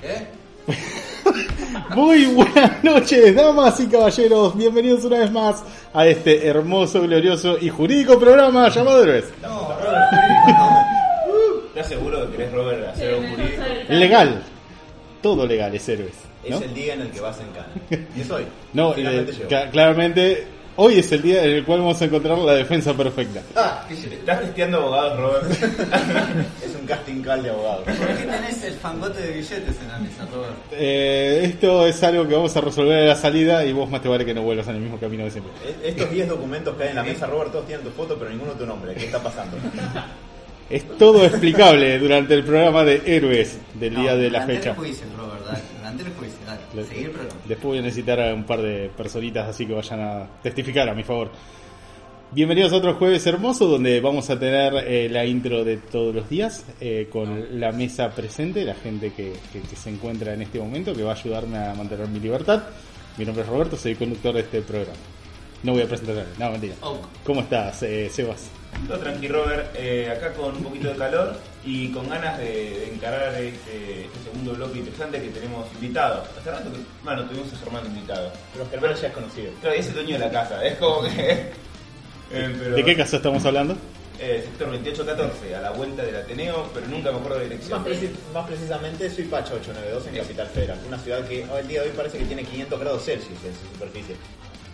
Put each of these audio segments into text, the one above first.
Muy buenas noches, damas y caballeros. Bienvenidos una vez más a este hermoso, glorioso y jurídico programa llamado Héroes. ¿Estás seguro que querés, Robert, hacer un jurídico? Legal. Todo legal es Héroes. ¿no? Es el día en el que vas en Cannes. Y es hoy. No, Finalmente eh, claramente hoy es el día en el cual vamos a encontrar la defensa perfecta. Ah. ¿Estás testeando abogados, Robert? es un casting call de abogados. ¿Por qué tenés el fangote de billetes en la mesa, Robert? Eh, esto es algo que vamos a resolver a la salida y vos más te vale que no vuelvas en el mismo camino de siempre. E- Estos 10 documentos que hay en la mesa, Robert, todos tienen tu foto, pero ninguno tu nombre. ¿Qué está pasando? Es todo explicable durante el programa de Héroes del día de la fecha. el juicio, Robert, dale. Delante el juicio, dale. Le- Seguir. Después voy a necesitar a un par de personitas así que vayan a testificar a mi favor. Bienvenidos a otro jueves hermoso donde vamos a tener eh, la intro de todos los días eh, con la mesa presente, la gente que, que- que se encuentra en este momento que va a ayudarme a mantener mi libertad. Mi nombre es Roberto, soy conductor de este programa. No voy a presentarme, no, mentira. Oh. ¿Cómo estás, eh, Sebas? Todo tranquilo, Robert. Eh, acá con un poquito de calor y con ganas de, de encarar este, este segundo bloque interesante que tenemos invitados. Hace rato que, bueno, tuvimos a Germán invitado. Pero Germán ya es conocido. Claro, y es el dueño de la casa. Es como que... eh, pero- ¿De qué caso estamos hablando? Eh, sector 2814, a la vuelta del Ateneo, pero nunca me acuerdo de dirección. Más, preci- más precisamente soy Pacho 892 en Capital Federal, una ciudad que hoy el día de hoy parece que tiene 500 grados Celsius en su superficie.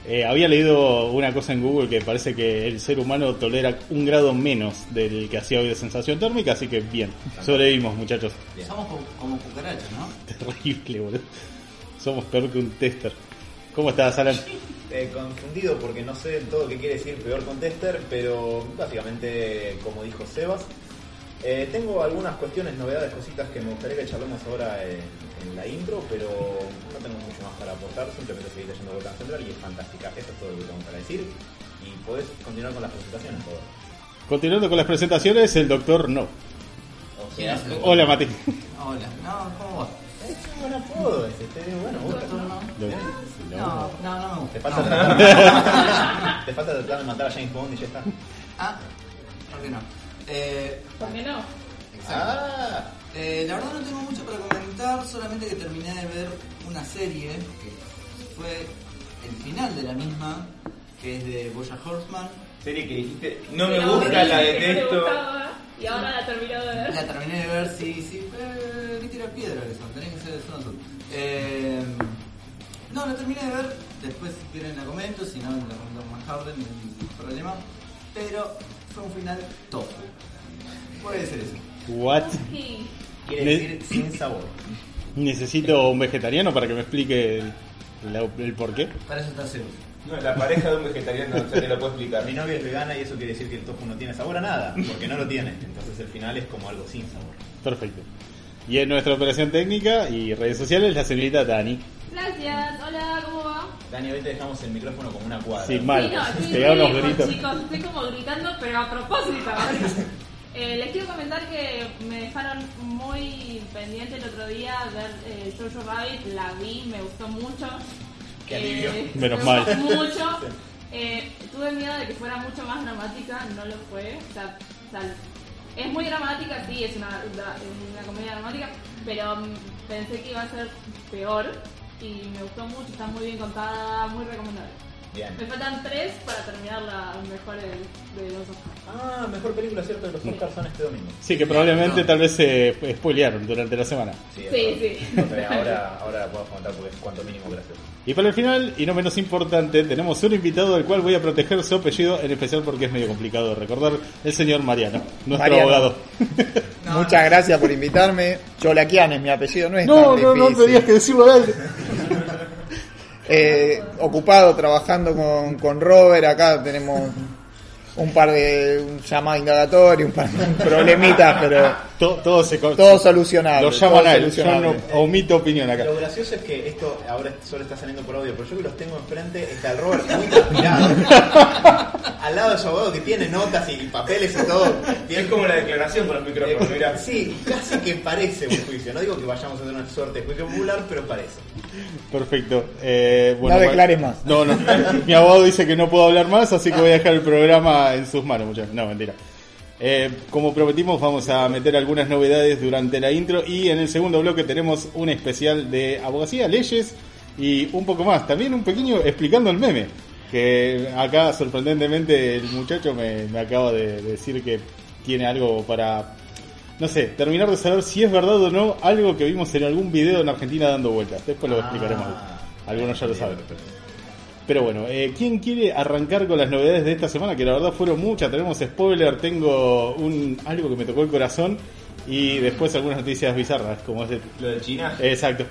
Eh, había leído una cosa en Google que parece que el ser humano tolera un grado menos del que hacía hoy de sensación térmica, así que bien, sobrevivimos muchachos. Somos como, cucarachas, ¿no? Terrible, boludo. Somos peor que un tester. ¿Cómo estás, Alan? Eh, confundido porque no sé todo qué quiere decir peor contester, pero básicamente, como dijo Sebas, eh, tengo algunas cuestiones, novedades, cositas que me gustaría que charlemos ahora en, en la intro, pero no tengo mucho más para aportar, simplemente seguir leyendo Volcán Central y es fantástica. Eso es todo lo que tengo para decir y podés continuar con las presentaciones, por favor. Continuando con las presentaciones, el doctor No. O ¿Quién sea, Hola, Mati. Hola, no, ¿cómo va? es un buen apodo ese, este, bueno. Doctor, no. No. No, no, no. Te falta, tratar de, te falta tratar de matar a James Bond y ya está. Ah, ¿por qué no? Eh, ¿Por qué no? exacto. Ah, Eh, la verdad no tengo mucho para comentar, solamente que terminé de ver una serie que fue el final de la misma, que es de Boya Horseman. Serie que dijiste, no me gusta, la detesto. Y ahora la terminó de ver. La terminé de ver, sí, sí, eh, que tira piedra que son, tenés que ser son azul. Eh, no, la terminé de ver, después si quieren la comento, si no la comento más Harden, no hay ningún problema. Pero fue un final tofu. Puede ser eso. What? Sí. quiere Ne- decir sin sabor. Necesito un vegetariano para que me explique el, el por qué. Para eso está Zeus. No, la pareja de un vegetariano no se te lo puedo explicar. Mi novia es vegana y eso quiere decir que el tofu no tiene sabor a nada, porque no lo tiene. Entonces el final es como algo sin sabor. Perfecto. Y en nuestra operación técnica y redes sociales, la señorita Dani. Gracias. Hola, ¿cómo va? Dani, hoy te dejamos el micrófono como una cuadra. Sí, mal. Sí, no, Pegá muy unos gritos. chicos. Estoy como gritando, pero a propósito. Eh, les quiero comentar que me dejaron muy pendiente el otro día ver eh, Jojo Rabbit. La vi, me gustó mucho. Qué alivio. Menos me mal. gustó mucho. Eh, tuve miedo de que fuera mucho más dramática, no lo fue. O sea, o sea, es muy dramática, sí, es una, comedia dramática, pero pensé que iba a ser peor y me gustó mucho, está muy bien contada, muy recomendable. Bien. Me faltan tres para terminar la mejor de, de los Oscars. Ah, mejor película, cierto, de los Oscars son este domingo. Sí, que probablemente No. tal vez se spoilearon durante la semana. Sí, sí. Entonces, ahora, ahora la podemos contar porque es cuanto mínimo gracioso. Y para el final, y no menos importante, tenemos un invitado del cual voy a proteger su apellido, en especial porque es medio complicado de recordar, el señor Mariano, nuestro Mariano. abogado. No, Muchas gracias por invitarme. Cholaquian es mi apellido, no es No, tan no, no difícil. tenías que decirlo al aire. Eh, ocupado trabajando con, con Robert, acá tenemos un par de un llamado indagatorio, un par de problemitas, pero todo, todo se todo solucionable. Lo llaman a él, yo no omito opinión acá. Lo gracioso es que esto ahora solo está saliendo por audio, pero yo que los tengo enfrente, está el Robert muy transpirado. Al lado de su abogado que tiene notas y papeles y todo. Tiene Es como la declaración con los micrófonos, mira. Sí, casi que parece un juicio. No digo que vayamos a hacer una suerte de juicio popular, pero parece. Perfecto. Eh, bueno, No declares más. No, no. Mi abogado dice que no puedo hablar más, así que voy a dejar el programa en sus manos, muchachos. No, mentira. Eh, como prometimos, vamos a meter algunas novedades durante la intro y en el segundo bloque tenemos un especial de abogacía, leyes y un poco más. También un pequeño explicando el meme. Que acá, sorprendentemente, el muchacho me, me acaba de decir que tiene algo para, no sé, terminar de saber si es verdad o no algo que vimos en algún video en Argentina dando vueltas. Después lo explicaremos. Algunos ya lo saben. Pero bueno, eh, ¿quién quiere arrancar con las novedades de esta semana? Que la verdad fueron muchas. Tenemos spoiler, tengo un algo que me tocó el corazón y después algunas noticias bizarras, como es de... Lo de China. Exacto.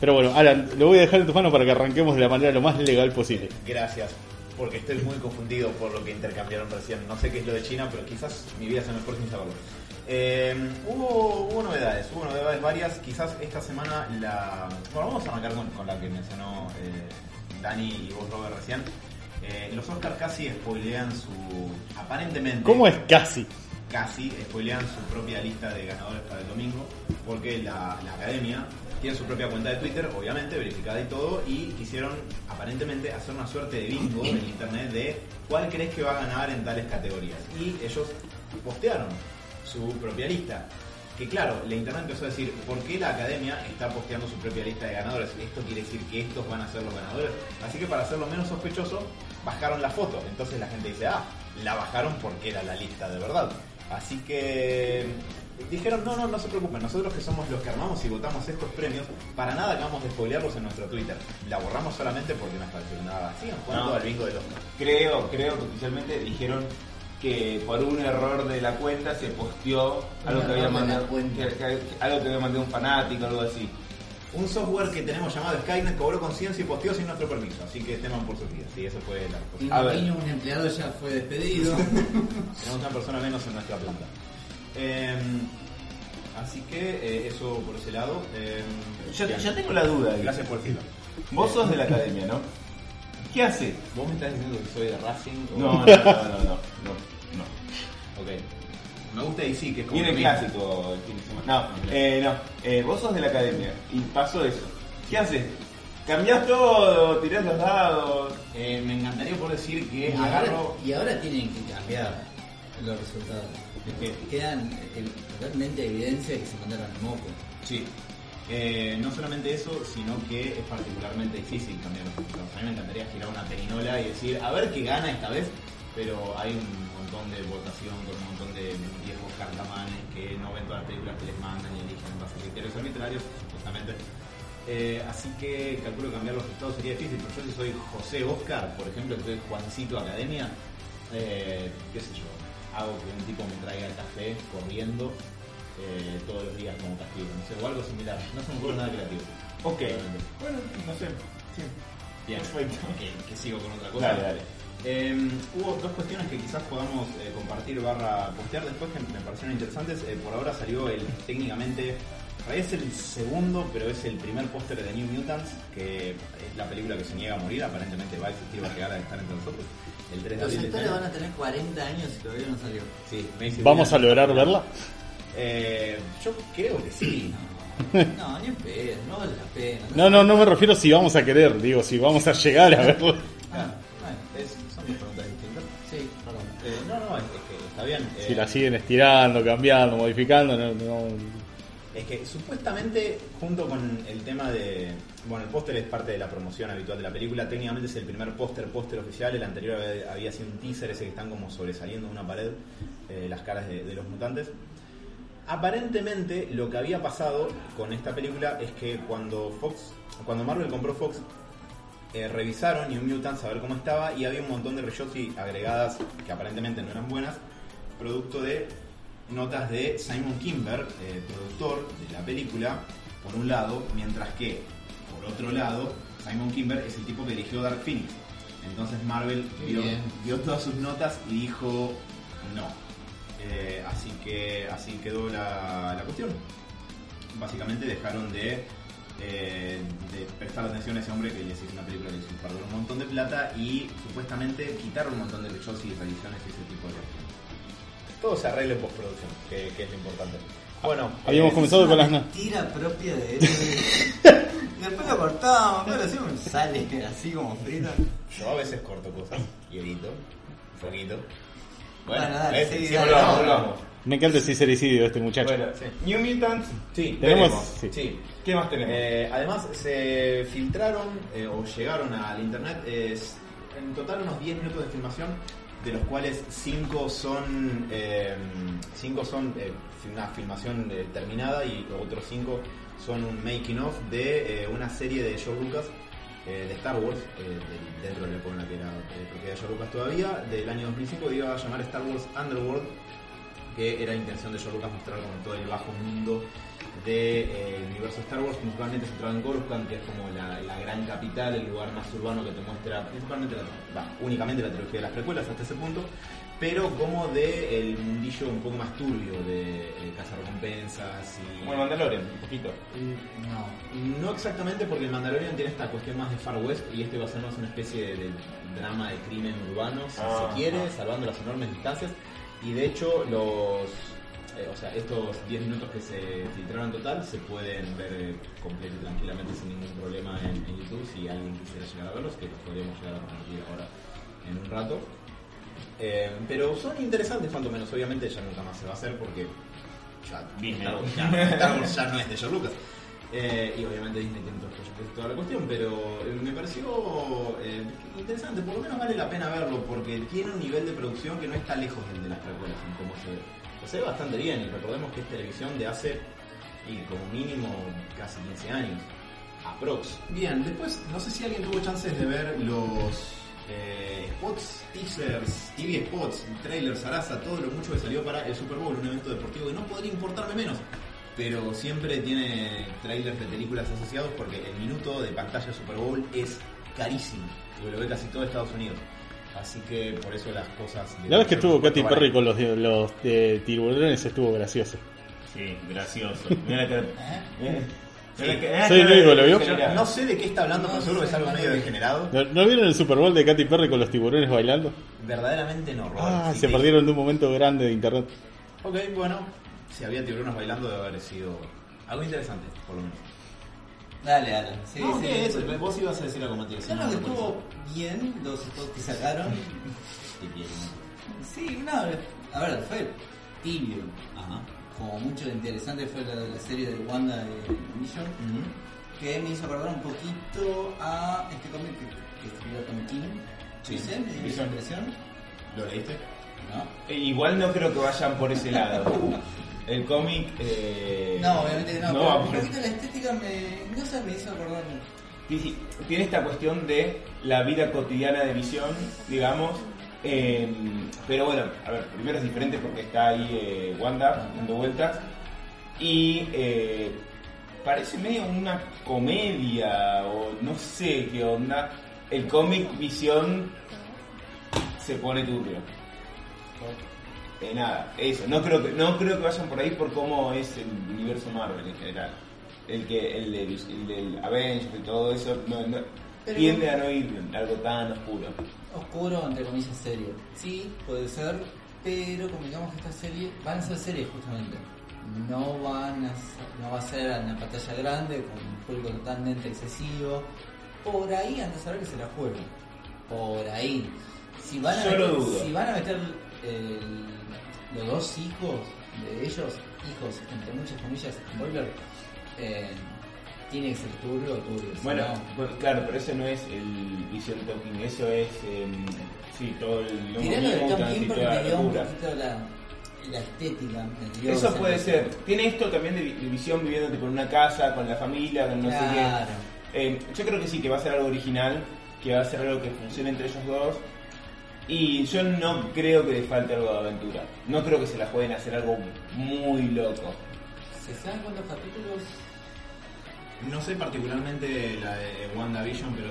Pero bueno, Alan, lo voy a dejar en tus manos para que arranquemos de la manera lo más legal posible. Gracias, porque estoy muy confundido por lo que intercambiaron recién. No sé qué es lo de China, pero quizás mi vida sea mejor sin saberlo. Eh, hubo, hubo novedades, hubo novedades varias. Quizás esta semana la. Bueno, vamos a arrancar con, con la que mencionó eh, Dani y vos, Robert, recién. Eh, los Oscars casi spoilean su. Aparentemente. ¿Cómo es casi? casi spoilean su propia lista de ganadores para el domingo, porque la, la academia tiene su propia cuenta de Twitter, obviamente, verificada y todo, y quisieron aparentemente hacer una suerte de bingo en internet de cuál crees que va a ganar en tales categorías. Y ellos postearon su propia lista. Que claro, la internet empezó a decir, ¿por qué la academia está posteando su propia lista de ganadores? Esto quiere decir que estos van a ser los ganadores. Así que para hacerlo menos sospechoso, bajaron la foto. Entonces la gente dice, ah, la bajaron porque era la lista de verdad. Así que dijeron, no, no, no se preocupen, nosotros que somos los que armamos y votamos estos premios, para nada acabamos de spoilearlos en nuestro Twitter. La borramos solamente porque nos pareció nada. Sigan jugando No. al bingo del Oscar. Creo, creo que oficialmente dijeron que por un error de la cuenta se posteó algo que había mandado cuenta. que- que- algo que había mandado un fanático, algo así. Un software que tenemos llamado Skynet cobró conciencia y posteó sin nuestro permiso, así que teman por sus vidas. Sí, eso fue la Y respuesta. A ver. un empleado ya fue despedido. Tenemos una persona menos en nuestra planta. Em, así que eh, eso por ese lado. Em, Yo, tengo la duda. Gracias por decirlo. Vos sos de la academia, ¿no? ¿Qué haces? ¿Vos me estás diciendo que soy de Racing? o- No, no, no, no, no, no, no. Ok. Me gusta y sí, que es como. Viene que- clásico el fin de semana. No, eh, no. Eh, vos sos de la academia y pasó eso. ¿Qué haces? ¿Cambiás todo? ¿Tirás los dados? Eh, me encantaría por decir que Y ahora, agarro. y ahora tienen que cambiar los resultados. Porque quedan eh, totalmente evidencia de que se mandaron al moco. Sí. Eh, no solamente eso, sino que es particularmente difícil cambiar los. A mí me encantaría girar una perinola y decir, a ver qué gana esta vez, pero hay un montón de votación con un montón de viejos cartamanes que no ven todas las películas que les mandan y eligen en base a criterios arbitrarios, justamente. Eh, así que calculo cambiar los resultados sería difícil, pero yo si soy José Oscar, por ejemplo, que soy Juancito Academia, eh, qué sé yo, hago que un tipo me traiga el café corriendo eh, todos los días como castigo, no sé, o algo similar. No se me ocurre nada creativo. Ok. Bueno, no sé. Sí. Bien, Perfecto. Que, que sigo con otra cosa. Dale, dale. Eh, hubo dos cuestiones que quizás podamos eh, compartir barra postear después que me parecieron interesantes. Eh, por ahora salió el técnicamente, es el segundo, pero es el primer póster de New Mutants, que es la película que se niega a morir, aparentemente va a existir, va a llegar a estar entre nosotros. El 3 de Los abril. este actores año. van a tener 40 años y todavía no salió. Sí, ¿Vamos a lograr verla? Eh, yo creo que sí. No, ni en pedo, no vale la pena. No, no, no me refiero si vamos a querer, digo, si vamos a llegar a verla. Ah, bueno, es- son dos preguntas distintas. Sí, perdón. Eh, no, no, es, es que está bien. eh, Si la siguen estirando, cambiando, modificando, no, no- Es que supuestamente, junto con el tema de. Bueno, el póster es parte de la promoción habitual de la película. Técnicamente es el primer póster, póster oficial. El anterior había, había sido un teaser, ese que están como sobresaliendo de una pared, eh, las caras de, de los mutantes. Aparentemente, lo que había pasado con esta película es que cuando Fox, cuando Marvel compró Fox, eh, revisaron New Mutants a ver cómo estaba y había un montón de reshots y agregadas que aparentemente no eran buenas, producto de notas de Simon Kimber, eh, productor de la película, por un lado, mientras que, por otro lado, Simon Kimber es el tipo que dirigió Dark Phoenix. Entonces Marvel vio, vio todas sus notas y dijo no. Eh, así que así quedó la, la cuestión. Básicamente dejaron de, eh, de prestar atención a ese hombre que les hizo una película que les hizo perder un montón de plata y supuestamente quitaron un montón de shows y reediciones y ese tipo de cuestiones. Todo se arregla en postproducción, que, que es lo importante. Bueno, Habíamos eh, comenzado Es con una las... mentira propia de él. después lo cortamos, pero así me sale así como frito. Yo a veces corto cosas y edito un poquito. Bueno, sí, Siempre dale. Me encanta el sincericidio de este muchacho. Bueno, New Mutants. Sí, Tenemos- tenemos. sí. ¿Qué más tenemos? Eh, además, se filtraron eh, o llegaron al internet es, en total unos 10 minutos de filmación, de los cuales 5 son, eh, cinco son eh, una filmación eh, terminada y otros 5 son un making of de eh, una serie de George Lucas eh, de Star Wars, eh, dentro de la época en la que era eh, propiedad de George Lucas todavía, del año 2005 que iba a llamar Star Wars Underworld, que era intención de George Lucas mostrar como todo el bajo mundo del universo Star Wars, principalmente centrado en Coruscant, que es como la, la gran capital, el lugar más urbano que te muestra principalmente, únicamente la trilogía de las precuelas hasta ese punto, pero como de el mundillo un poco más turbio de eh, cazarrecompensas y... Como el Mandalorian, un poquito. No. No exactamente porque el Mandalorian tiene esta cuestión más de Far West y este va a ser más una especie de, drama de crimen urbano, si Ah, se quiere, ah. salvando las enormes distancias. Y de hecho, los, eh, o sea, estos 10 minutos que se filtraron en total se pueden ver eh, completo y tranquilamente sin ningún problema en, en YouTube si alguien quisiera llegar a verlos, que los podríamos llegar a compartir ahora en un rato. Eh, pero son interesantes, cuanto menos. Obviamente ya nunca más se va a hacer porque ya Disney. Star Wars ya, Star Wars ya no es de George Lucas. Eh, y obviamente Disney tiene otros proyectos y toda la cuestión, pero eh, me pareció eh, interesante, por lo menos vale la pena verlo porque tiene un nivel de producción que no está lejos del de las precuelas en cómo se ve. Se ve bastante bien y recordemos que es televisión de hace y como mínimo casi 15 años. Aprox. Bien, después no sé si alguien tuvo chances de ver los eh, spots, teasers, TV spots, trailers, Sarasa, todo lo mucho que salió para el Super Bowl, un evento deportivo que no podría importarme menos. Pero siempre tiene trailers de películas asociados porque el minuto de pantalla de Super Bowl es carísimo. Y lo ve casi todo Estados Unidos. Así que por eso las cosas... de- La vez que estuvo Katy. Perry con los, los tiburones estuvo gracioso. Sí, gracioso. Mira la cara. Mira- único que lo vio. No sé de qué está hablando, pero seguro que es algo medio degenerado. ¿No, no vieron el Super Bowl de Katy Perry con los tiburones bailando? Verdaderamente no, Robert. Ah, Sí se perdieron de un momento grande de internet. Ok, bueno, si había tiburones bailando debe haber sido algo interesante, por lo menos. Dale, dale. Sí, no, sí, ¿qué es sí. eso? Vos ibas a decir algo, Matías. Yo creo que estuvo bien los spots que sacaron. Sí, no, a ver, fue tibio. Ajá. Como mucho lo interesante fue la, la serie de Wanda de Vision, que me hizo acordar un poquito a este cómic que, que escribió Tom King. Sí. Me dio Vision. impresión. ¿Lo leíste? ¿No? Eh, Igual no creo que vayan por ese lado. El cómic. eh, No, obviamente no, no pero un poquito la estética me, no sé, me hizo acordar. Sí, sí, tiene esta cuestión de la vida cotidiana de visión, digamos. Eh, pero bueno, a ver, primero es diferente porque está ahí eh, Wanda dando vueltas. Y eh, parece medio una comedia o no sé qué onda. El cómic Visión se pone turbio. Eh, nada, eso. No creo que no creo que vayan por ahí por cómo es el universo Marvel en general. El que el del, el del Avengers y todo eso no, no- Pero- tiende a no ir algo tan oscuro. Oscuro, entre comillas, serio. Sí, puede ser, pero como digamos que esta serie, van a ser series justamente. No van a ser- no va a ser en la pantalla grande, con un público totalmente excesivo. Por ahí antes de saber que se la jueguen. Por ahí. Si van a Yo lo meter, dudo. si van a meter el- los dos hijos de ellos, hijos entre muchas comillas, spoiler, eh, tiene que ser turbio o turbio. Bueno, no- bueno, claro, pero ese no es el Vision Talking, eso es. em, sí, todo el. Tiré lo de Tom King porque la me dio un locura. poquito la, la estética. dio Eso puede ser. Tiene esto también de, vi- de visión viviendo tipo, en una casa, con la familia, con no sé qué. Eh, yo creo que sí, que va a ser algo original, que va a ser algo que funcione entre ellos dos. Y yo no creo que le falte algo de aventura. No creo que se la pueden hacer algo muy loco. ¿Se saben cuántos capítulos? No sé particularmente la de WandaVision, pero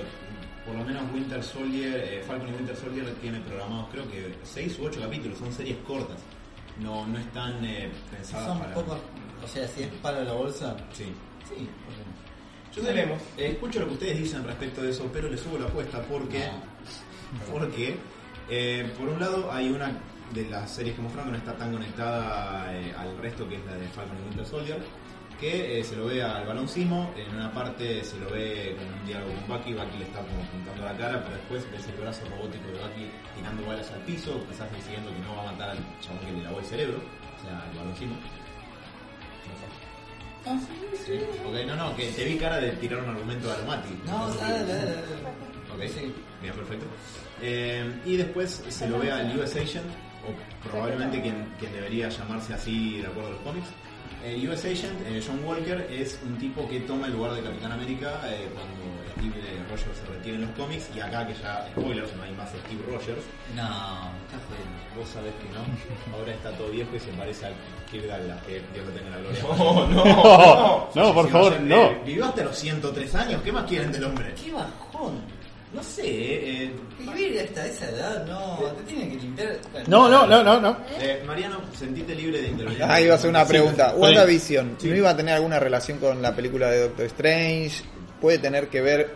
por lo menos Winter Soldier, eh, Falcon y Winter Soldier tiene programados creo que 6 u 8 capítulos, son series cortas. No, no están eh, pensadas Son para... pocos, o sea, si es para la bolsa, Sí. sí, ¿por qué no? Yo también, eh, escucho lo que ustedes dicen respecto de eso, pero le subo la apuesta porque, porque eh, por un lado hay una de las series que mostraron que no está tan conectada eh, al resto que es la de Falcon y Winter Soldier, que eh, se lo ve al balón Simo, en una parte se lo ve con un diálogo con Bucky, Bucky le está como pintando la cara, pero después ves el brazo robótico de Bucky tirando balas al piso, quizás diciendo que no va a matar al chabón que le lavó el cerebro, o sea, al balón Simo. Sí, ok, no, no, que te vi cara de tirar un argumento a Mati. No, dale, dale, dale. Ok, Sí. bien, perfecto. Eh, y después se lo ve al US Agent, o probablemente quien, quien debería llamarse así de acuerdo a los cómics. El US Agent, eh, John Walker, es un tipo que toma el lugar de Capitán América eh, cuando Steve Rogers se retira en los cómics. Y acá, que ya, spoilers, no hay más Steve Rogers. No, está jodiendo. Vos sabés que no. Ahora está todo viejo y se parece al Kirk Douglas, que Dios lo tenga en la gloria. No, no, No, no, por Si favor, no. eh, Vivió hasta los 103 años, ¿qué más quieren del hombre? ¡Qué bajón! No sé, eh, Vivir hasta esa edad, no, te tienen que limpiar. bueno, No, no, no, no, no. eh, Mariano, sentite libre de intervenir. Ah, iba a hacer una pregunta. sí. WandaVision, Sí. ¿no iba a tener alguna relación con la película de Doctor Strange? ¿Puede tener que ver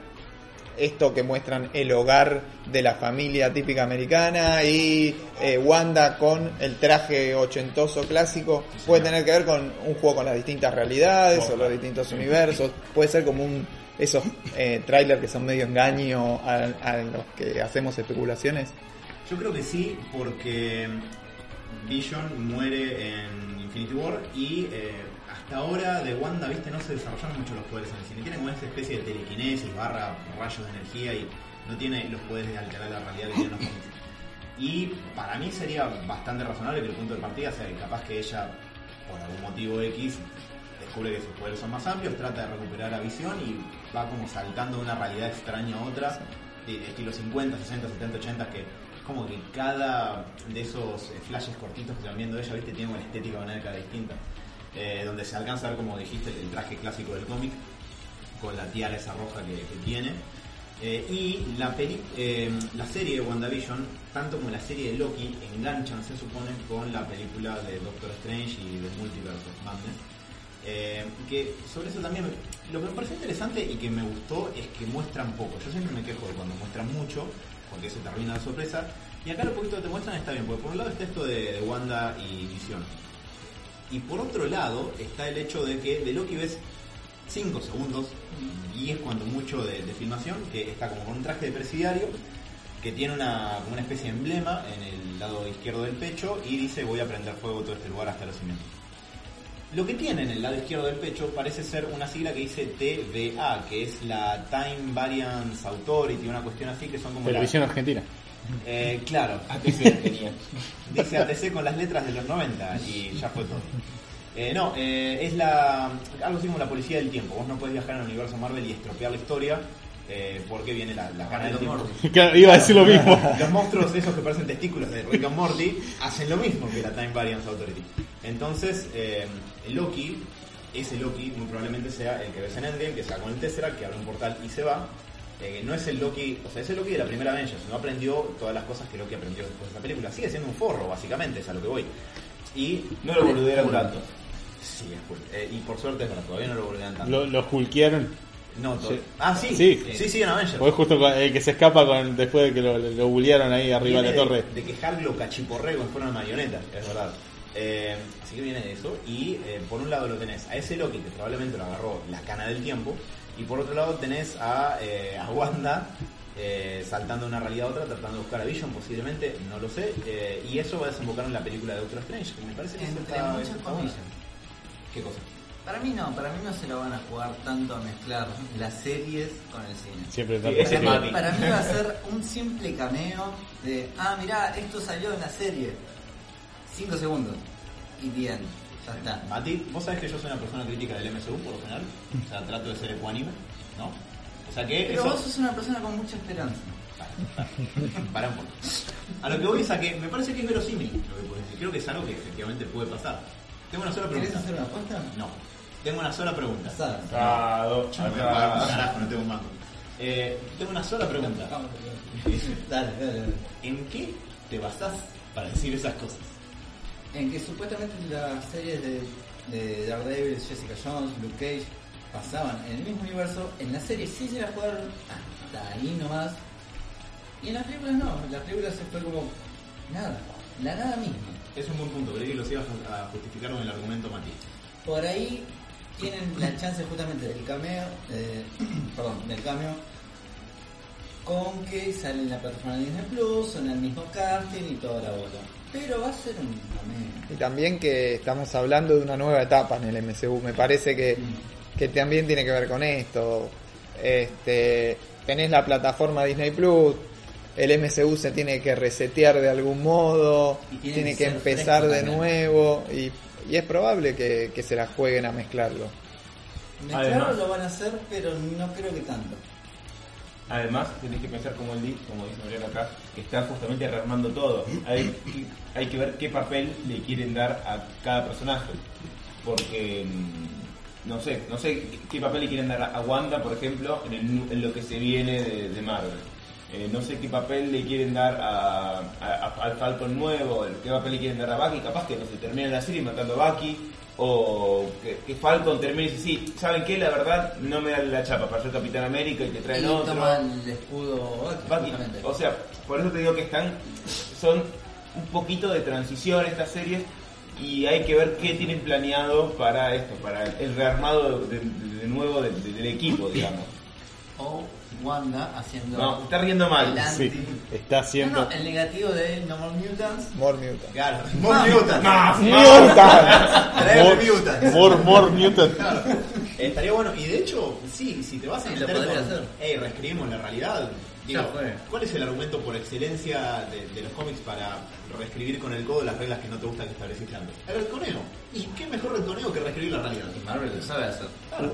esto que muestran el hogar de la familia típica americana y eh, Wanda con el traje ochentoso clásico? ¿Puede tener que ver con un juego con las distintas realidades o los distintos universos? ¿Puede ser como un esos eh, trailers que son medio engaño a, los que hacemos especulaciones? Yo creo que sí, porque Vision muere en Infinity War y eh, hasta ahora de Wanda, viste, no se desarrollaron mucho los poderes en el cine. Tiene como esa especie de telequinesis barra rayos de energía y no tiene los poderes de alterar la realidad que tienen los cómics. Y para mí sería bastante razonable que el punto de partida sea que capaz que ella, por algún motivo X, descubre que sus poderes son más amplios, trata de recuperar a Visión y va como saltando de una realidad extraña a otra, de de estilo 50, 60, 70, 80, que como que cada de esos eh, flashes cortitos que van viendo ella, viste, tiene una estética de manera cada distinta. Eh, donde se alcanza a ver, como dijiste, el traje clásico del cómic, con la tiara esa roja que, tiene. Eh, y la, peli- eh, la serie de WandaVision, tanto como la serie de Loki, enganchan, se supone, con la película de Doctor Strange y de Multiverse of Madness. Eh, que sobre eso también, lo que me pareció interesante y que me gustó es que muestran poco. Yo siempre me quejo de cuando muestran mucho, porque eso te arruina la sorpresa. Y acá lo poquito que te muestran está bien, porque por un lado está esto de, Wanda y Visión. Y por otro lado está el hecho de que de Loki ves 5 segundos, y es cuando mucho de, filmación, que está como con un traje de presidiario, que tiene una, una especie de emblema en el lado izquierdo del pecho y dice voy a prender fuego todo este lugar hasta los cimientos. Lo que tiene en el lado izquierdo del pecho parece ser una sigla que dice TVA, que es la Time Variance Authority, una cuestión así que son como... Televisión Argentina. Eh, claro, ATC tenía. Dice ATC con las letras de los 90 y ya fue todo. Eh, no, eh, es la algo así como la policía del tiempo. Vos no podés viajar en el universo Marvel y estropear la historia eh, porque viene la, la cara del tiempo. Claro, Iba a decir lo mismo. Los monstruos esos que parecen testículos de Rick and Morty hacen lo mismo que la Time Variance Authority. Entonces, eh, Loki, ese Loki muy probablemente sea el que ves en Endgame, que sea con el Tesseract, que abre un portal y se va. Eh, no es el Loki, o sea, es el Loki de la primera Avengers, no aprendió todas las cosas que Loki aprendió después de la película. Sigue siendo un forro, básicamente, es a lo que voy. Y No lo boludearon tanto. Sí, es cool. Eh, y por suerte, pero todavía no lo boludean tanto. Lo, lo hulkearon. No, Sí. Ah, sí, Sí. sí, sí, en Avengers. Porque justo con- el que se escapa con, después de que lo, lo bullearon ahí arriba de la torre. De, que Hulk lo cachiporre como fuera una marioneta, es verdad. Eh, así que viene de eso. Y eh, por un lado lo tenés a ese Loki que probablemente lo agarró la cana del tiempo. Y por otro lado tenés a, eh, a Wanda eh, saltando de una realidad a otra, tratando de buscar a Vision posiblemente, no lo sé. eh, y eso va a desembocar en la película de Doctor Strange. Que me parece que Entre está, muchas está comillas. ¿Qué cosa? Para mí no, para mí no se lo van a jugar tanto a mezclar las series con el cine. Siempre Sí, tanto ese que- es Para mí, para mí va a ser un simple cameo de, ah, mirá, esto salió en la serie. Cinco segundos. Y bien, ya está. Mati, vos sabés que yo soy una persona crítica del MCU por lo general. O sea, trato de ser ecuánime, ¿no? O sea que Pero eso... vos sos una persona con mucha esperanza. Para un poco. A lo que voy es a que me parece que es verosímil lo que puedes decir. Creo que es algo que efectivamente puede pasar. Tengo una sola ¿Querés pregunta. hacer una apuesta? No. Tengo una sola pregunta. Asado, Yo no a carajo, no tengo un mango. Eh, tengo una sola pregunta. Vamos, Dale, dale, dale. ¿En qué te basás para decir esas cosas? En que supuestamente las series de, de Daredevil, Jessica Jones, Luke Cage pasaban en el mismo universo. En la serie sí se la jugaron hasta ahí nomás. Y en las películas no. En las películas se fue como nada. La nada misma. Es un buen punto, creí que los ibas a justificar con el argumento Mati. Por ahí tienen la chance justamente del cameo, eh, perdón, del cameo, con que sale en la plataforma de Disney Plus, son el mismo casting y toda la bola. Pero va a ser un. Y también que estamos hablando de una nueva etapa en el MCU. Me parece que, que también tiene que ver con esto. Este, tenés la plataforma Disney Plus, el MCU se tiene que resetear de algún modo, Y tiene tiene que empezar de también. nuevo y, y es probable que, que se la jueguen a mezclarlo. Mezclarlo Además- lo van a hacer, pero no creo que tanto. Además, tenés que pensar como, di- como dice Mariano acá, que está justamente rearmando todo. Hay, que ver qué papel le quieren dar a cada personaje. Porque, mm, no sé, no sé qué papel le quieren dar a Wanda, por ejemplo, en, el- en lo que se viene de, Marvel. Eh, no sé qué papel le quieren dar a- al Falcon nuevo, qué papel le quieren dar a Bucky, capaz que no se termina la serie matando a Bucky, o que, que Falcon termine y dice, sí, ¿saben qué? La verdad no me da la chapa para ser Capitán América y te traen y otro. toman el escudo. O sea, por eso te digo que están, son un poquito de transición estas series y hay que ver qué tienen planeado para esto, para el rearmado de, de- de nuevo del- del equipo, digamos. Wanda haciendo No, está riendo mal. el anti. Sí, está No, haciendo. no, el negativo de No More Mutants. More Mutant. Claro, more mutant. Más, Mutant. Traeme mutant. More, more mutant. Eh, estaría bueno, y de hecho, sí, si te vas a meter con, hacer. hey, reescribimos la realidad, digo, Ya fue. ¿cuál es el argumento por excelencia de, de los cómics para reescribir con el codo las reglas que no te gustan que estableciste antes? El retconeo. ¿Y qué mejor retconeo que reescribir la realidad? Y Marvel lo sabe hacer.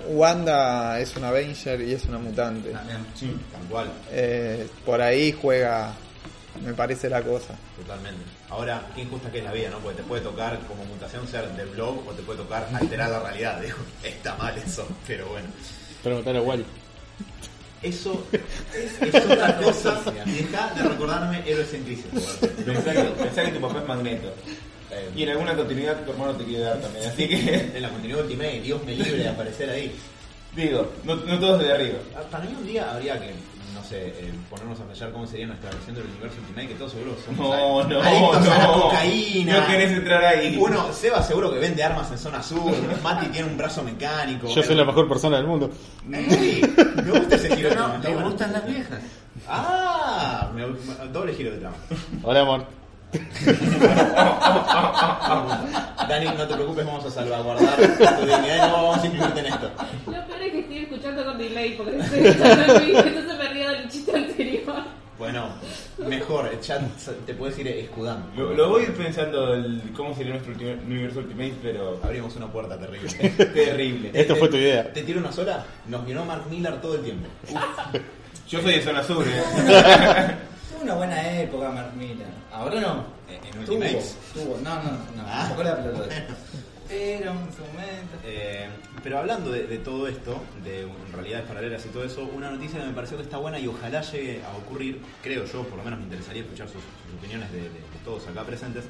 Wanda es una Avenger y es una mutante. También. Sí, tal cual, Eh, por ahí juega, me parece la cosa. totalmente. Ahora, qué injusta que es la vida, ¿no? Porque te puede tocar como mutación ser de blog o te puede tocar alterar la realidad. Digo, está mal eso, pero bueno. Preguntar a Wally. Eso es, es otra cosa. Deja de recordarme héroes en crisis. Pensá que, pensá que tu papá es magneto. Eh, Y en alguna continuidad tu hermano te quiere dar también. Así que, En la continuidad Ultimate, Dios me libre de aparecer ahí. digo, no, no todos de arriba. Ah, Para mí un día habría que, sé, eh, ponernos a pensar cómo sería nuestra versión del universo Ultimate, que todos seguro somos No, no, adictos a la no. cocaína. No querés entrar ahí. Uno, Seba seguro que vende armas en zona sur, Mati tiene un brazo mecánico. Yo soy la mejor persona del mundo. Sí, me gusta ese giro de Pero trama, no, me bueno. gustan las viejas. Ah, me- me- doble giro de trama. Hola, amor. Dani, no te preocupes, vamos a salvaguardar tu dignidad y no vamos a incluirte en esto. Lo peor es que estoy escuchando con delay porque estoy escuchando el entonces chiste anterior. Bueno, mejor, el chat te puedes ir escudando. Lo, lo voy pensando el, cómo sería nuestro universo Ultimate, pero Abrimos una puerta terrible. terrible. Esto fue tu idea. ¿Te tiro una sola? Nos vino Mark Miller todo el tiempo. Yo soy de zona sur, eh. Tuvo una buena época Mark Miller. Ahora no. En- tuvo, Ultimates. tuvo. No, no, no. Ah. La pelota. Pero en su momento. Eh, pero hablando de, de todo esto, de realidades paralelas y todo eso, una noticia que me pareció que está buena y ojalá llegue a ocurrir, creo yo, por lo menos me interesaría escuchar sus, sus opiniones de, de- de todos acá presentes.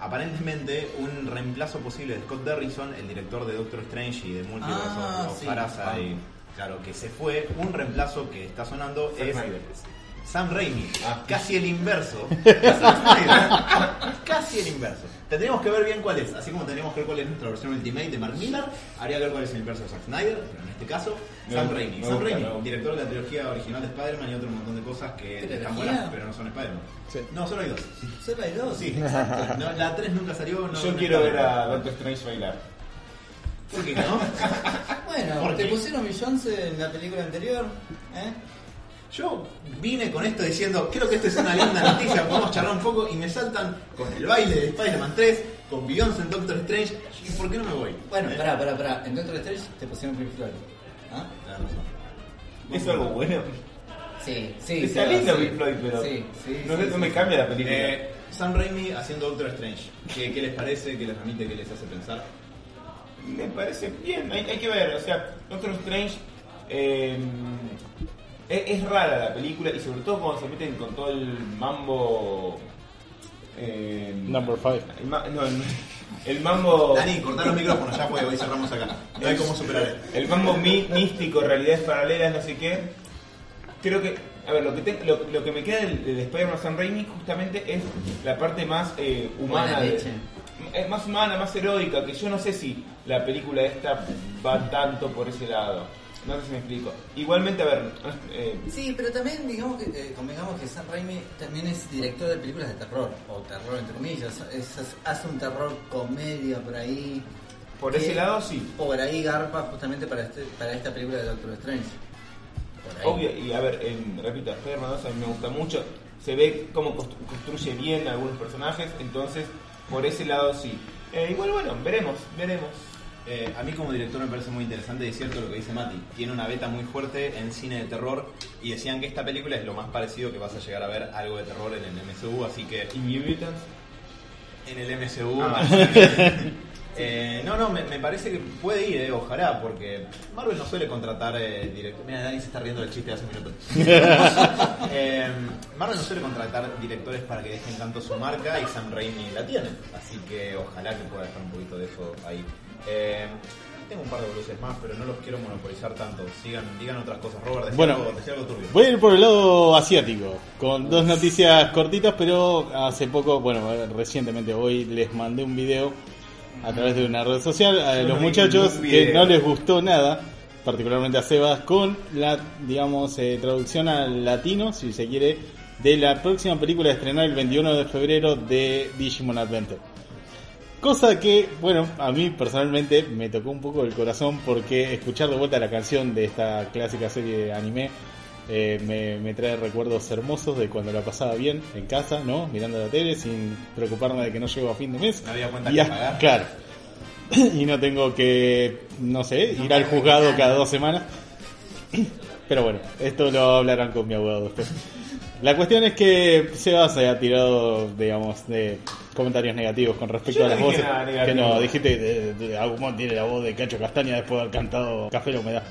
Aparentemente, un reemplazo posible de Scott Derrison, el director de Doctor Strange y de Multiverse Ah, sí. Parasite, claro, que se fue, un reemplazo que está sonando es. Sam Raimi, Ah. casi el inverso. casi el inverso. Tendríamos que ver bien cuál es, así como tendríamos que ver cuál es nuestra versión Ultimate de Mark Miller, habría que ver cuál es el inverso de Zack Snyder, pero en este caso, Sam Raimi. Sam Raimi, director de la trilogía original de Spider-Man y otro montón de cosas que están buenas, pero no son Spider-Man. Sí. No, solo hay dos. Solo hay dos. Sí, exacto. No, la 3 nunca salió. No, Yo no quiero ver a Doctor Strange bailar. ¿Por qué no? Bueno, ¿Por te qué? pusieron Beyoncé en la película anterior. ¿eh? Yo vine con esto diciendo, creo que esta es una linda noticia, podemos charlar un poco y me saltan con el baile de Spider-Man 3, con Beyoncé en Doctor Strange, ¿y por qué no me voy? Bueno, ¿Eh? pará, pará, pará. En Doctor Strange te pusieron Pink Floyd. ¿Ah? Tenés razón. Es algo bueno. Sí, sí. Está sí, lindo sí. Pink Floyd, pero Sí, sí. no, sí, sé, no sí. me cambia la película. Eh, Sam Raimi haciendo Doctor Strange, ¿qué, qué les parece? ¿Qué les remite? ¿Qué les hace pensar? Me parece bien, hay, hay que ver, o sea, Doctor Strange, eh, Es, es rara la película y sobre todo cuando se meten con todo el mambo. eh, Number five. El, ma- no, el, el mambo. Dani, cortar los micrófonos, ya fue, hoy cerramos acá. No hay cómo superar esto. El mambo mi- místico, realidades paralelas, no sé qué. Creo que, a ver, lo que, te- lo, lo que me queda del, del Spider-Man Sam Raimi justamente es la parte más eh, humana. De- es más humana, más heroica, que yo no sé si la película esta va tanto por ese lado. No sé si me explico. Igualmente, a ver, eh, Sí, pero también digamos que, eh, convengamos que Sam Raimi también es director de películas de terror, o terror entre comillas, es- es- hace un terror comedia por ahí. por que ese lado sí. Por ahí garpa justamente para, este, para esta película de Doctor Strange. Obvio, y a ver, en, repito, Spider-Man 2 a mí me gusta mucho. Se ve cómo constru- construye bien algunos personajes, entonces por ese lado sí. Eh, igual, bueno, veremos, veremos. Eh, a mí como director me parece muy interesante y es cierto lo que dice Mati. Tiene una beta muy fuerte en cine de terror y decían que esta película es lo más parecido que vas a llegar a ver algo de terror en el MCU, así que ¿Y Mutants? en el MCU... Ah. así que- eh, no, no, me, me parece que puede ir, eh, ojalá, porque Marvel no suele contratar eh, directores... Mira, Dani se está riendo del chiste de hace minutos. Eh, Marvel no suele contratar directores para que dejen tanto su marca y Sam Raimi la tiene. Así que ojalá que pueda dejar un poquito de eso ahí. Eh, tengo un par de luces más, pero no los quiero monopolizar tanto. Sigan, digan otras cosas. Robert, decía, Bueno. algo, decía algo turbio. Voy a ir por el lado asiático, con dos noticias cortitas, pero hace poco, bueno, recientemente hoy les mandé un video a través de una red social a Yo los no muchachos que no les gustó nada, particularmente a Sebas, con la, digamos, eh, traducción al latino, si se quiere, de la próxima película a estrenar el 21 de febrero de Digimon Adventure. Cosa que, bueno, a mí personalmente me tocó un poco el corazón porque escuchar de vuelta la canción de esta clásica serie de anime eh, me, me trae recuerdos hermosos de cuando la pasaba bien en casa, ¿no? Mirando la tele sin preocuparme de que no llego a fin de mes. No había cuenta Y que a- pagar. Claro. y no tengo que, no sé, ir al juzgado cada dos semanas. Pero bueno, esto lo hablarán con mi abogado después. La cuestión es que Sebas se ha tirado, digamos, de comentarios negativos con respecto Yo a no las dije voces. nada que no, dijiste que Agumon tiene la voz de Cacho Castaña después de haber cantado Café la Humedad.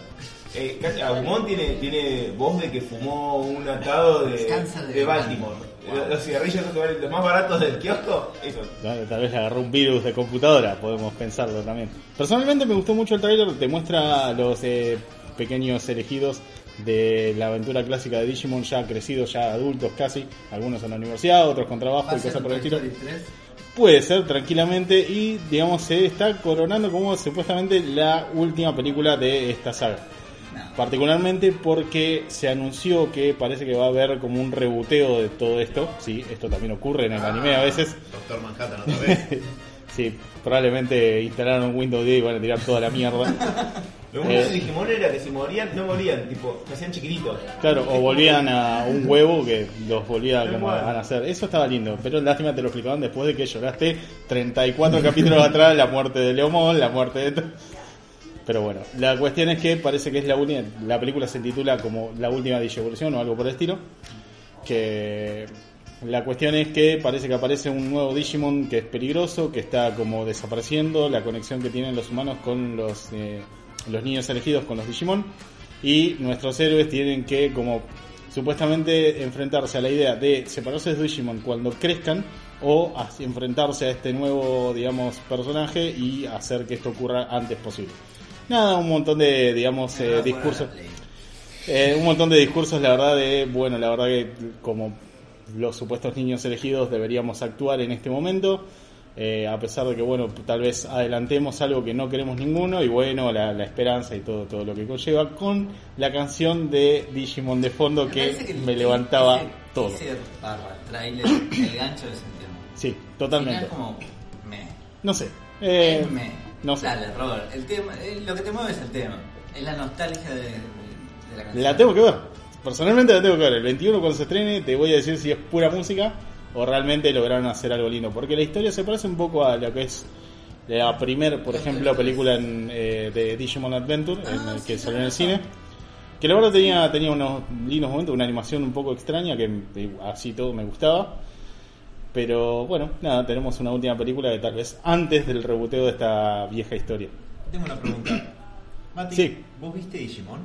Eh, Agumon tiene, tiene voz de que fumó un atado de, Descansa de de Baltimore. Los cigarrillos valen los más baratos del kiosco, eso. Tal tal vez le agarró un virus de computadora, podemos pensarlo también. Personalmente me gustó mucho el trailer, te muestra a los eh, pequeños elegidos de la aventura clásica de Digimon ya crecidos, ya adultos casi, algunos en la universidad, otros con ¿Va trabajo y cosas por el estilo. Story 3? Puede ser tranquilamente y digamos se está coronando como supuestamente la última película de esta saga. No. Particularmente porque se anunció que parece que va a haber como un rebuteo de todo esto. Sí, esto también ocurre en el anime a veces. Doctor Manhattan otra vez. Sí, probablemente instalaron Windows 10 y van a tirar toda la mierda. Lo bueno Eh. de Digimon era que si morían, no morían, tipo, se hacían chiquititos. Claro, o volvían a un huevo que los volvía como cual. a nacer. Eso estaba lindo, pero lástima te lo explicaban después de que lloraste 34 capítulos atrás la muerte de Leomón, la muerte de... Pero bueno, la cuestión es que parece que es la última, la película se titula como la última Digievolución o algo por el estilo, que la cuestión es que parece que aparece un nuevo Digimon que es peligroso, que está como desapareciendo, la conexión que tienen los humanos con los, eh, los niños elegidos con los Digimon, y nuestros héroes tienen que como supuestamente enfrentarse a la idea de separarse de Digimon cuando crezcan o a- enfrentarse a este nuevo, digamos, personaje y hacer que esto ocurra antes posible. Nada, un montón de, digamos, eh, discursos. Eh, un montón de discursos, la verdad, de, bueno, la verdad que como los supuestos niños elegidos deberíamos actuar en este momento, eh, a pesar de que, bueno, tal vez adelantemos algo que no queremos ninguno, y bueno, la, la esperanza y todo, todo lo que conlleva, con la canción de Digimon de fondo que parece el- me levantaba ese todo. teaser barra trailer, el gancho de sentido. Sí, totalmente. como me. No sé. Eh, me. no sé. Dale, Robert. El tema, eh, lo que te mueve es el tema. Es la nostalgia de, de la canción. La tengo que ver. Personalmente la tengo que ver. El 21 cuando se estrene te voy a decir si es pura música o realmente lograron hacer algo lindo. Porque la historia se parece un poco a lo que es la primer, por ejemplo, película en, eh, de Digimon Adventure en Ah, el sí, que salió en el cine. Que la verdad tenía, tenía unos lindos momentos, una animación un poco extraña que eh, así todo me gustaba. Pero bueno, nada, tenemos una última película que tal vez antes del reboteo de esta vieja historia. Tengo una pregunta. Mati, Sí. ¿vos viste Digimon?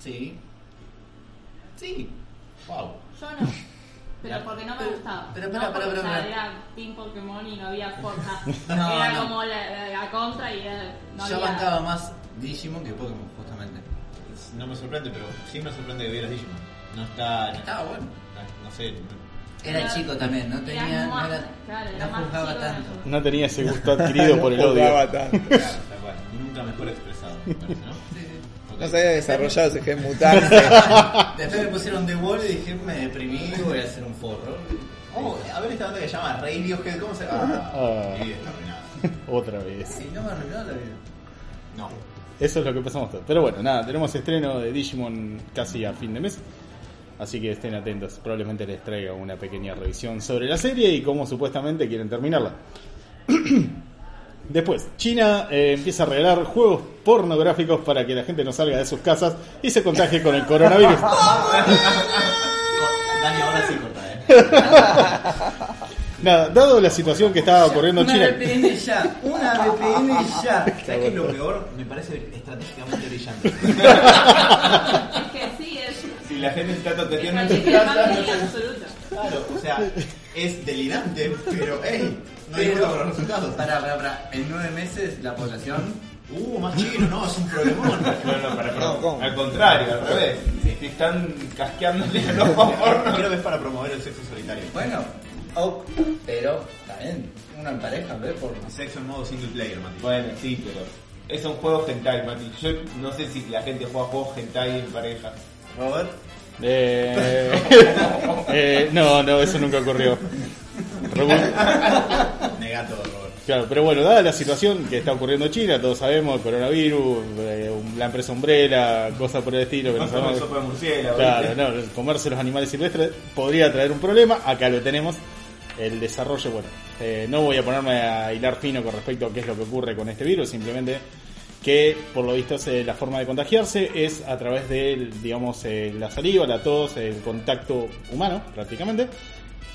Sí. Sí. Wow. Yo no. Pero porque no me Pero- gustaba. pero, no, espera, porque, espera, o sea, espera. era Team Pokémon y no había forja. No, era no. como la, la contra y era, no Yo había... bancaba más Digimon que Pokémon, justamente. No me sorprende, pero sí me sorprende que vieras Digimon. No está. No, Estaba bueno. no sé. Era Era- chico también, no tenía. era No, era, claro, era no tanto. No tenía ese gusto adquirido por el odio. Jugaba tanto. Claro, tal cual. Nunca mejor expresado, me parece, ¿no? Sí, sí. Ok. No se había desarrollado ese gen mutante. Después me pusieron The Wall y dije, me deprimí, voy a hacer un forro. Oh, a ver esta banda que se llama Radiohead, ¿cómo se llama? Ah. Mi vida está arruinada. Otra vez. Sí, no me arruinó la vida. No. Eso es lo que pensamos todos. Pero bueno, nada, tenemos estreno de Digimon casi a fin de mes. Así que estén atentos. Probablemente les traiga una pequeña revisión sobre la serie y cómo supuestamente quieren terminarla. Después, China eh, empieza a regalar juegos pornográficos para que la gente no salga de sus casas y se contagie con el coronavirus. Dani, ahora sí corta, eh. Nada, dado la situación que estaba ocurriendo en Una China. VPN ya, una VPN ya. ¿Sabes qué es lo peor? Me parece estratégicamente brillante. Es que sí, es... Si la gente está Es toqueteando en su casa. Claro, o sea, es delirante, pero hey, no importa con los resultados. Pará, pará, pará. En nueve meses la población. Uh, más chino, no, es un problemón. No, no, para, para. No, ¿cómo? Al contrario, al revés. Están casqueándole a los porno. Creo que es para promover el sexo solitario. Bueno, ok, pero también una en pareja, ¿ves? Por... Sexo en modo single player, Mati. Bueno, sí, pero. Es un juego hentai, Mati. Yo no sé si la gente juega juegos hentai en pareja. Robert, Eh, eh, no, no, eso nunca ocurrió. Negato. Claro, pero bueno, dada la situación que está ocurriendo en China, todos sabemos, coronavirus, eh, la empresa Umbrella, cosas por el estilo que no No sopa de murciélago. Claro, ¿viste? no, comerse los animales silvestres podría traer un problema, acá lo tenemos. El desarrollo, bueno, eh, no voy a ponerme a hilar fino con respecto a qué es lo que ocurre con este virus, simplemente que por lo visto eh, la forma de contagiarse es a través de, digamos, eh, la saliva, la tos, el contacto humano prácticamente.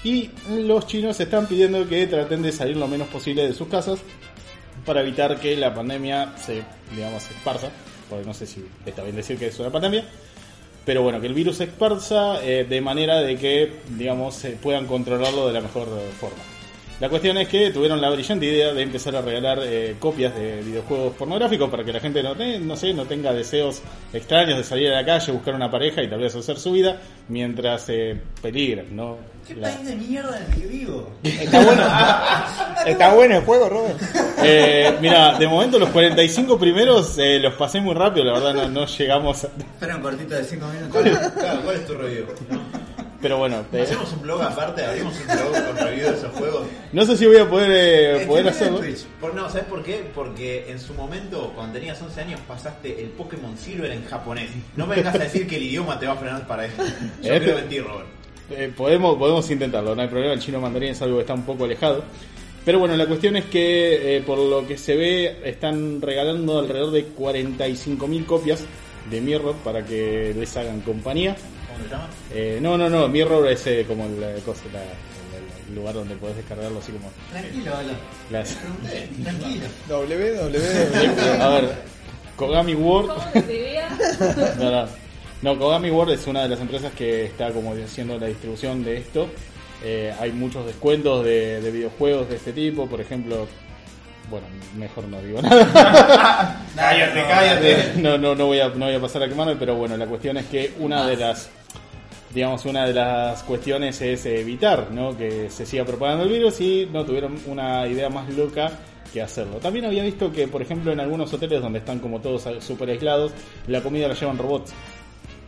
Y los chinos están pidiendo que traten de salir lo menos posible de sus casas para evitar que la pandemia se, digamos, se esparza, porque no sé si está bien decir que es una pandemia, pero bueno, que el virus se esparza eh, de manera de que, digamos, se puedan controlarlo de la mejor forma. La cuestión es que tuvieron la brillante idea de empezar a regalar eh, copias de videojuegos pornográficos para que la gente no, te- no sé, no tenga deseos extraños de salir a la calle, buscar una pareja y tal vez hacer su vida mientras eh, peligran, ¿no? ¿Qué La- país de mierda en el que vivo? Está bueno. Está bueno el juego, Robert. Eh, mira, de momento los 45 primeros eh, los pasé muy rápido, la verdad no, no llegamos a... Espera un cortito de 5 minutos. ¿Cuál, claro, ¿cuál es tu review? Pero bueno, eh, Hacemos un blog aparte, abrimos un blog con review de esos juegos. no sé si voy a poder, eh, poder hacerlo. Por, no, ¿sabes por qué? Porque en su momento, cuando tenías 11 años, pasaste el Pokémon Silver en japonés. No me vengas a decir que el idioma te va a frenar para eso. Yo Eh, quiero pero- mentir, Robert. Eh, podemos, podemos intentarlo, no hay problema, el chino mandarín es algo que está un poco alejado. Pero bueno, la cuestión es que eh, por lo que se ve están regalando alrededor de 45.000 copias de Mirror para que les hagan compañía. ¿Cómo se llama? Eh, no, no, no, Mirror es eh, como el, eh, cosa, la- el- el lugar donde podés descargarlo así como Tranquilo, Alan. las... Pregunté, tranquilo. www. A ver, Kogami World... No, no. No, Kogami World es una de las empresas que está como haciendo la distribución de esto. Eh, hay muchos descuentos de, de videojuegos de este tipo, por ejemplo. Bueno, mejor no digo nada. Cállate, cállate. no, no, no voy a, no voy a pasar a quemarme, pero bueno, la cuestión es que una de las, digamos, una de las cuestiones es evitar, ¿no? Que se siga propagando el virus y no tuvieron una idea más loca que hacerlo. También había visto que, por ejemplo, en algunos hoteles donde están como todos super aislados, la comida la llevan robots.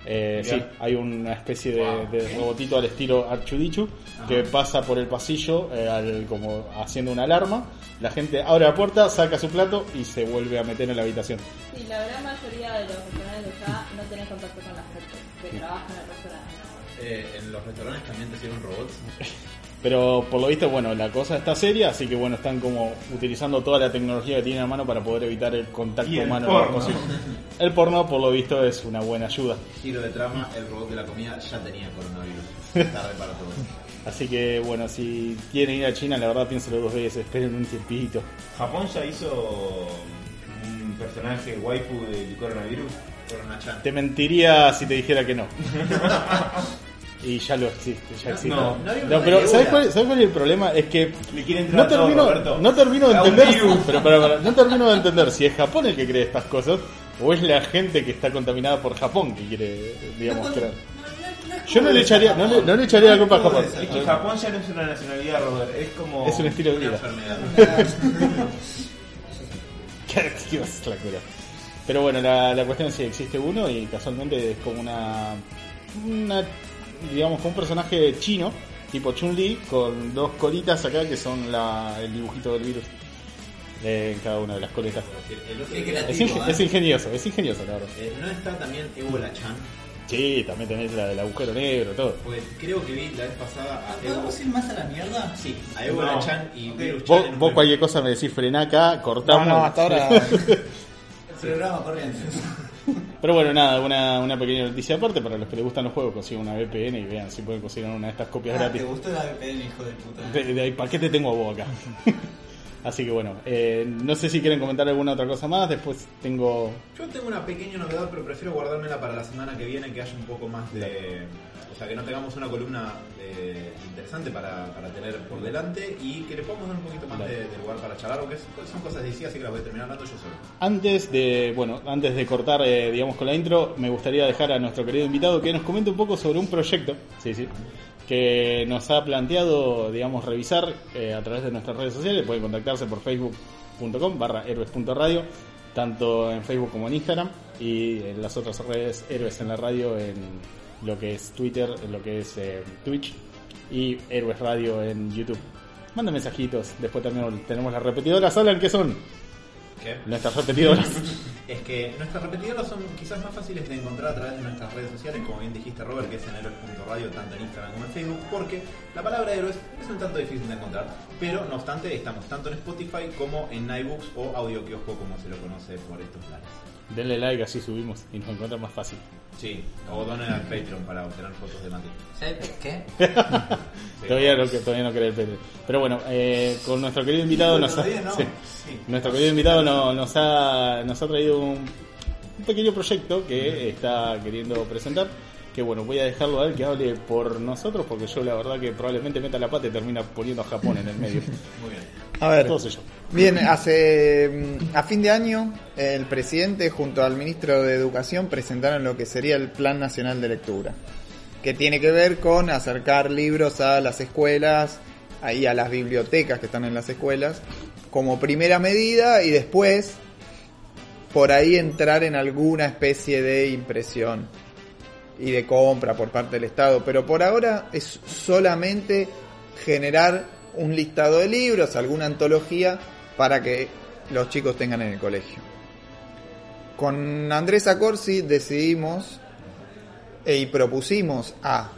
Eh, sí, hay una especie de, de robotito al estilo Archudichu que pasa por el pasillo eh, al- como haciendo una alarma. La gente abre la puerta, saca su plato y se vuelve a meter en la habitación. Sí, la gran mayoría de los restaurantes de allá no tienen contacto con la gente que trabaja en el restaurante. Eh, en los restaurantes también te sirven robots. Pero por lo visto, bueno, la cosa está seria, así que bueno, están como utilizando toda la tecnología que tienen a mano para poder evitar el contacto Y el humano. porno. posible. El porno, por lo visto, es una buena ayuda. Giro de trama, el robot de la comida ya tenía coronavirus. Tarde para todo. Así que bueno, si quieren ir a China, la verdad piénselo dos veces, esperen un tiempito. Japón ya hizo un personaje waifu del coronavirus? Corona-chan. Te mentiría si te dijera que no. Y ya lo existe, ya existe. No, pero. ¿sabes cuál, ¿sabes cuál es el problema? Es que no todo, termino, Roberto. no termino de entender, virus. pero, para, para, no termino de entender si es Japón el que cree estas cosas o es la gente que está contaminada por Japón que quiere, digamos, creer. Yo no le echaría, no le, no le echaría la culpa a Japón. Es que Japón ya no es una nacionalidad, Robert. Es como. Es un estilo de vida. Qué Dios, la cura. Pero bueno, la, la cuestión es si existe uno y casualmente es como una, una digamos, como un personaje chino, tipo Chun-Li, con dos colitas acá que son la, el dibujito del virus eh, en cada una de las coletas. Es, creativo, ¿eh? es ingenioso, es ingenioso, la verdad. eh, ¿No está también Ebola-chan? Sí, también tenés la del agujero negro, todo. Pues creo que vi la vez pasada a ¿Podemos Ebola. ir más a la mierda? Sí, a Ebola-chan y Virus-chan. Vos, un vos cualquier cosa me decís frená acá, cortamos. No, no, hasta ahora. El programa corriente. Pero bueno, nada, una, una pequeña noticia aparte. Para los que les gustan los juegos, consigan una VPN y vean si pueden conseguir una de estas copias Ah, gratis. ¿Te gustó la VPN, hijo de puta? De, de ¿para qué te tengo a vos acá? Así que bueno, eh, no sé si quieren comentar alguna otra cosa más. Después tengo. Yo tengo una pequeña novedad, pero prefiero guardármela para la semana que viene, que haya un poco más de... Sea, que no tengamos una columna eh, interesante para, para tener por delante y que le podamos dar un poquito más de, de lugar para charlar, porque es- son cosas de sí, así que las voy a terminar hablando yo solo. Antes de, bueno, antes de cortar, eh, digamos, con la intro, me gustaría dejar a nuestro querido invitado que nos comente un poco sobre un proyecto, sí, sí, que nos ha planteado, digamos, revisar eh, a través de nuestras redes sociales. Pueden contactarse por facebook.com barra héroes.radio, tanto en Facebook como en Instagram, y en las otras redes Héroes en la Radio, en lo que es Twitter, lo que es eh, Twitch, y Héroes Radio en YouTube. Manden mensajitos, después también tenemos las repetidoras, ¿saben qué son? ¿Qué? Nuestras repetidoras. Es que nuestras repetidoras son quizás más fáciles de encontrar a través de nuestras redes sociales, como bien dijiste Robert, que es en héroes.radio, tanto en Instagram como en Facebook, porque la palabra héroes es un tanto difícil de encontrar, pero no obstante estamos tanto en Spotify como en iBooks o Audio Kiosco, como se lo conoce por estos lares. Denle like, así subimos y nos encuentran más fácil. Sí, o donen al Patreon para obtener fotos de Mati. ¿Sabes qué? Sí. Todavía no, que todavía no cree el Pedro. Pero bueno, eh, con nuestro querido invitado nos ha, no. sí. Sí. nuestro querido invitado no- nos ha nos ha traído un, un pequeño proyecto que está queriendo presentar. Que bueno, voy a dejarlo a él que hable por nosotros, porque yo la verdad que probablemente meta la pata y termina poniendo a Japón en el medio. Muy bien. A ver, Todo yo. Bien, hace mm, a fin de año el presidente junto al ministro de Educación presentaron lo que sería el Plan Nacional de Lectura, que tiene que ver con acercar libros a las escuelas y a las bibliotecas que están en las escuelas como primera medida y después por ahí entrar en alguna especie de impresión y de compra por parte del Estado, pero por ahora es solamente generar un listado de libros, alguna antología para que los chicos tengan en el colegio. Con Andrés Acorsi decidimos eh, y propusimos a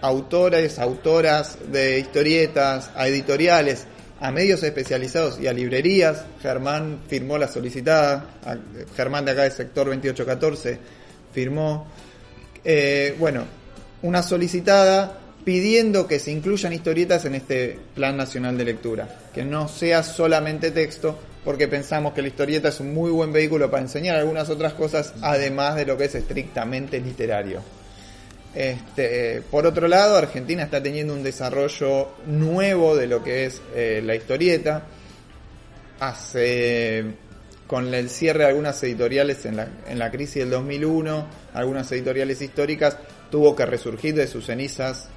autores, autoras de historietas, a editoriales, a medios especializados y a librerías. Germán firmó la solicitada, Germán de acá del sector 2814 firmó eh, bueno, una solicitada pidiendo que se incluyan historietas en este Plan Nacional de Lectura, que no sea solamente texto, porque pensamos que la historieta es un muy buen vehículo para enseñar algunas otras cosas, además de lo que es estrictamente literario. Este, por otro lado, Argentina está teniendo un desarrollo nuevo de lo que es eh, la historieta. Hace con el cierre de algunas editoriales en la, en la crisis del 2001, algunas editoriales históricas, tuvo que resurgir de sus cenizas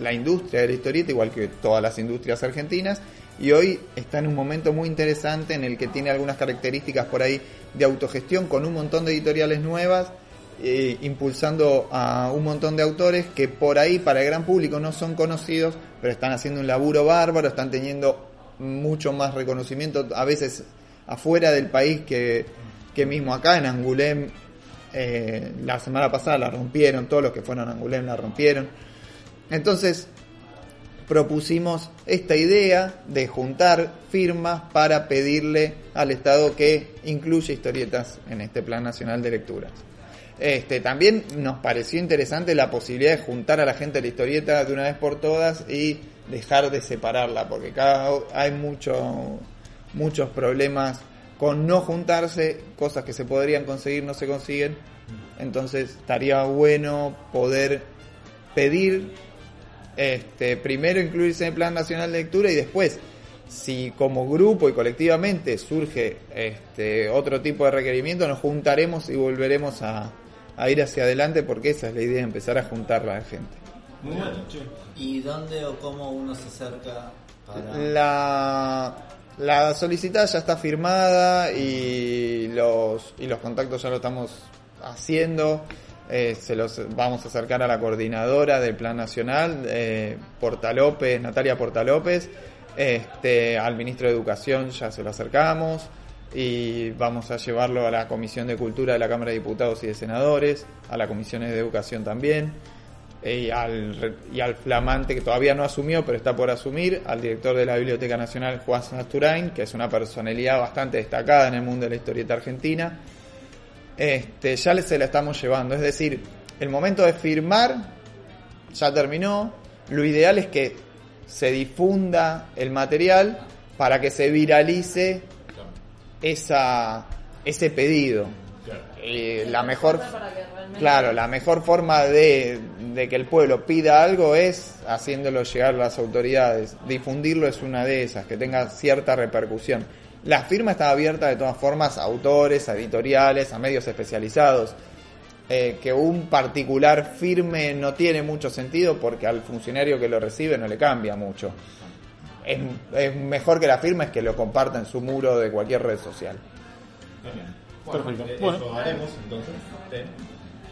la industria de la historieta, igual que todas las industrias argentinas, y hoy está en un momento muy interesante en el que tiene algunas características por ahí de autogestión con un montón de editoriales nuevas, eh, impulsando a un montón de autores que por ahí para el gran público no son conocidos, pero están haciendo un laburo bárbaro, están teniendo mucho más reconocimiento, a veces afuera del país que, que mismo acá en Angulem. eh, la semana pasada la rompieron, todos los que fueron a Angulem la rompieron. Entonces propusimos esta idea de juntar firmas para pedirle al Estado que incluya historietas en este Plan Nacional de Lecturas. Este, también nos pareció interesante la posibilidad de juntar a la gente de la historieta de una vez por todas y dejar de separarla, porque cada hay mucho, muchos problemas con no juntarse, cosas que se podrían conseguir no se consiguen. Entonces estaría bueno poder pedir este, primero incluirse en el Plan Nacional de Lectura y después, si como grupo y colectivamente surge este, otro tipo de requerimiento, nos juntaremos y volveremos a, a ir hacia adelante porque esa es la idea, empezar a juntar la gente. Muy bueno. ¿Y dónde o cómo uno se acerca para.? La, la solicitada ya está firmada y los, y los contactos ya lo estamos haciendo. Eh, se los vamos a acercar a la coordinadora del Plan Nacional, eh, Portalópez, Natalia Portalópez, este, al ministro de Educación ya se lo acercamos y vamos a llevarlo a la Comisión de Cultura de la Cámara de Diputados y de Senadores, a la Comisión de Educación también y al, y al flamante que todavía no asumió, pero está por asumir, al director de la Biblioteca Nacional, Juan Sasturain, que es una personalidad bastante destacada en el mundo de la historieta argentina. Este, ya se la estamos llevando, es decir, el momento de firmar ya terminó. Lo ideal es que se difunda el material para que se viralice esa, ese pedido. Eh, la mejor Claro, la mejor forma de, de que el pueblo pida algo es haciéndolo llegar a las autoridades. Difundirlo es una de esas, que tenga cierta repercusión. La firma está abierta de todas formas a autores, a editoriales, a medios especializados. Eh, que un particular firme no tiene mucho sentido porque al funcionario que lo recibe no le cambia mucho. Es, es mejor que la firma es que lo comparta en su muro de cualquier red social. Bueno, Perfecto. eh, Bueno. Eso haremos entonces.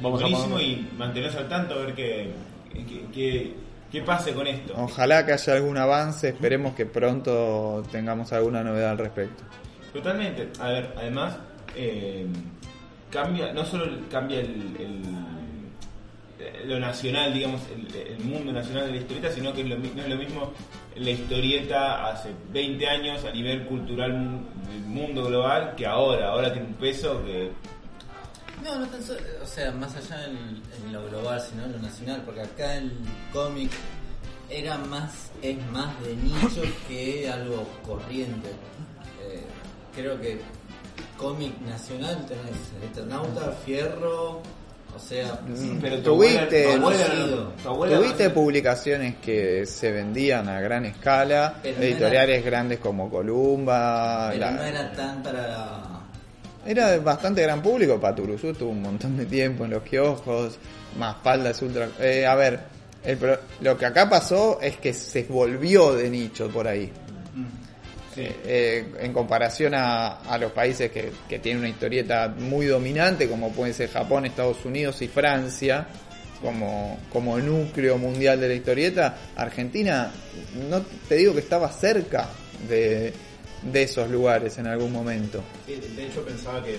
Vamos a Buenísimo poner- y mantenernos al tanto a ver qué, qué, qué- qué pase con esto. Ojalá que haya algún avance, esperemos que pronto tengamos alguna novedad al respecto. Totalmente. A ver, además, eh, cambia, no solo cambia el, el- lo nacional, digamos, el, el mundo nacional de la historieta, sino que es lo, mi- no es lo mismo la historieta hace 20 años a nivel cultural del mundo global que ahora. Ahora tiene un peso que No, no tan solo, o sea, más allá en, en lo global, sino en lo nacional, porque acá el cómic era más, es más de nicho que algo corriente. Eh, creo que cómic nacional tenés Eternauta, Fierro, o sea, Pero tu abuela- Tuviste- tu abuela- Conocido. tu abuela- Tuviste publicaciones que se vendían a gran escala, Pero no editoriales grandes como Columba. pero la- no era tan para... Era de bastante gran público, Paturuzú tuvo un montón de tiempo en los kioscos, más faldas ultra... Eh, a ver, el pro- lo que acá pasó es que se volvió de nicho por ahí. Eh, eh, en comparación a, a los países que, que tienen una historieta muy dominante, como pueden ser Japón, Estados Unidos y Francia, como, como núcleo mundial de la historieta, Argentina, no te digo que estaba cerca de, de esos lugares en algún momento. Sí, de hecho pensaba que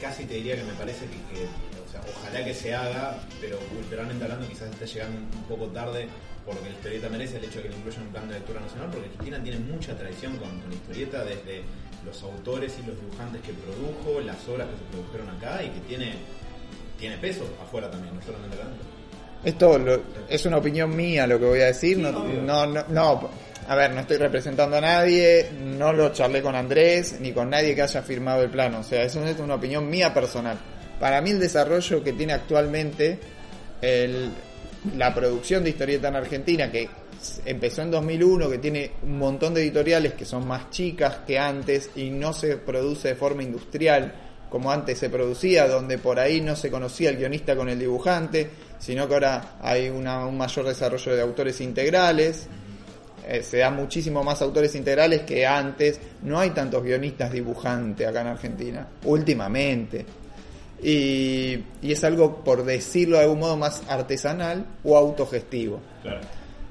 casi te diría que me parece que, que, o sea, ojalá que se haga, pero culturalmente hablando quizás esté llegando un poco tarde porque la historieta merece el hecho de que lo incluya en un plan de lectura nacional, porque Argentina tiene mucha tradición con, con la historieta desde los autores y los dibujantes que produjo, las obras que se produjeron acá y que tiene, tiene peso afuera también, no solamente acá. Esto lo- es una opinión mía lo que voy a decir. no, no, no, no, a ver, no estoy representando a nadie, no lo charlé con Andrés ni con nadie que haya firmado el plano. O sea, eso es una opinión mía personal. Para mí el desarrollo que tiene actualmente el- la producción de historieta en Argentina, que empezó en 2001, que tiene un montón de editoriales que son más chicas que antes y no se produce de forma industrial como antes se producía, donde por ahí no se conocía el guionista con el dibujante, sino que ahora hay una- un mayor desarrollo de autores integrales, eh, se dan muchísimo más autores integrales que antes, no hay tantos guionistas dibujantes acá en Argentina, últimamente. Y, y es algo, por decirlo de algún modo, más artesanal o autogestivo. Claro.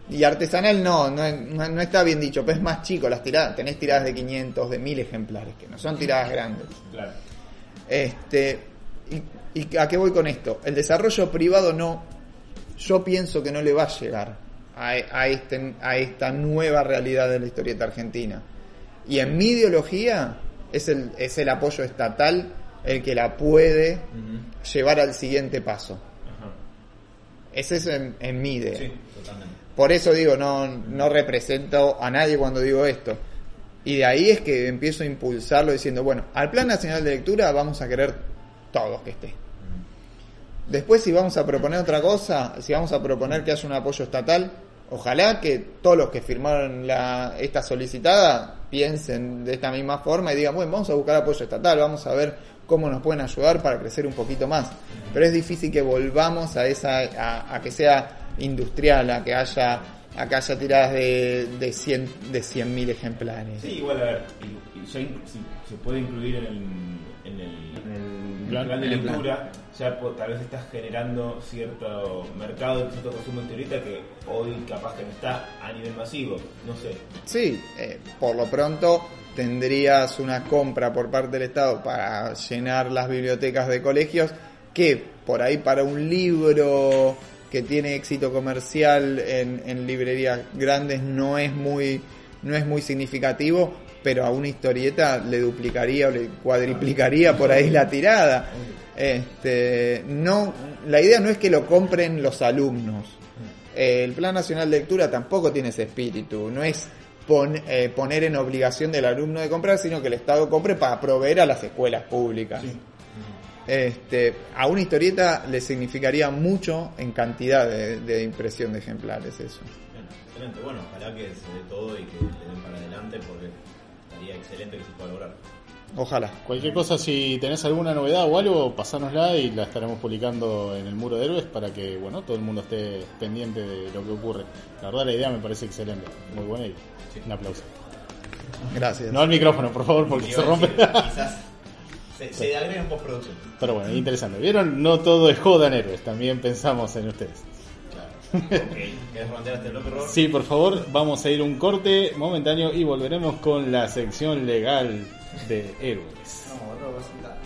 Y artesanal no, no, no- no está bien dicho, pero es más chico, las tiradas, tenés tiradas de 500, de 1000 ejemplares, que no son tiradas grandes. Claro. Este, y, y a qué voy con esto? El desarrollo privado no, yo pienso que no le va a llegar a, a, este, a esta nueva realidad de la historieta argentina. Y en mi ideología es el, es el apoyo estatal el que la puede llevar al siguiente paso. Ajá. Ese es en, en mi idea. Sí. Por eso digo, no, no represento a nadie cuando digo esto. Y de ahí es que empiezo a impulsarlo diciendo, bueno, al Plan Nacional de Lectura vamos a querer todos que esté. Después si vamos a proponer otra cosa, si vamos a proponer que haya un apoyo estatal, ojalá que todos los que firmaron la, esta solicitada piensen de esta misma forma y digan, bueno, vamos a buscar apoyo estatal, vamos a ver cómo nos pueden ayudar para crecer un poquito más. Pero es difícil que volvamos a esa, a, a que sea industrial, a que haya, a que haya tiradas de, de 100 de 100.000 ejemplares. Sí, igual a ver, se puede incluir en el, en el plan- plan de plan. lectura, ya tal vez estás generando cierto mercado, cierto consumo en teoría que hoy capaz que no está a nivel masivo, no sé. Sí, eh, por lo pronto tendrías una compra por parte del Estado para llenar las bibliotecas de colegios que por ahí para un libro que tiene éxito comercial en, en librerías grandes no es muy no es muy significativo pero a una historieta le duplicaría o le cuadriplicaría por ahí la tirada este no la idea no es que lo compren los alumnos el Plan Nacional de Lectura tampoco tiene ese espíritu, no es pon- eh, poner en obligación del alumno de comprar, sino que el Estado compre para proveer a las escuelas públicas. Este, a una historieta le significaría mucho en cantidad de, de impresión de ejemplares eso. Bien, excelente. Bueno, ojalá que se dé todo y que le den para adelante porque estaría excelente que se pueda lograr. Ojalá. Cualquier cosa, si tenés alguna novedad o algo, pasárnosla y la estaremos publicando en el muro de héroes para que bueno todo el mundo esté pendiente de lo que ocurre. La verdad, la idea me parece excelente, muy buena y un aplauso. Gracias. No al micrófono, por favor, porque se rompe. Quizás se, se agrega en postproducción. Pero bueno, interesante. ¿Vieron? No todo es joda en héroes, también pensamos en ustedes. Claro. ok, ¿querés redondear este bloque, Robert? Sí, por favor, vamos a ir un corte momentáneo y volveremos con la sección legal de héroes. No, no.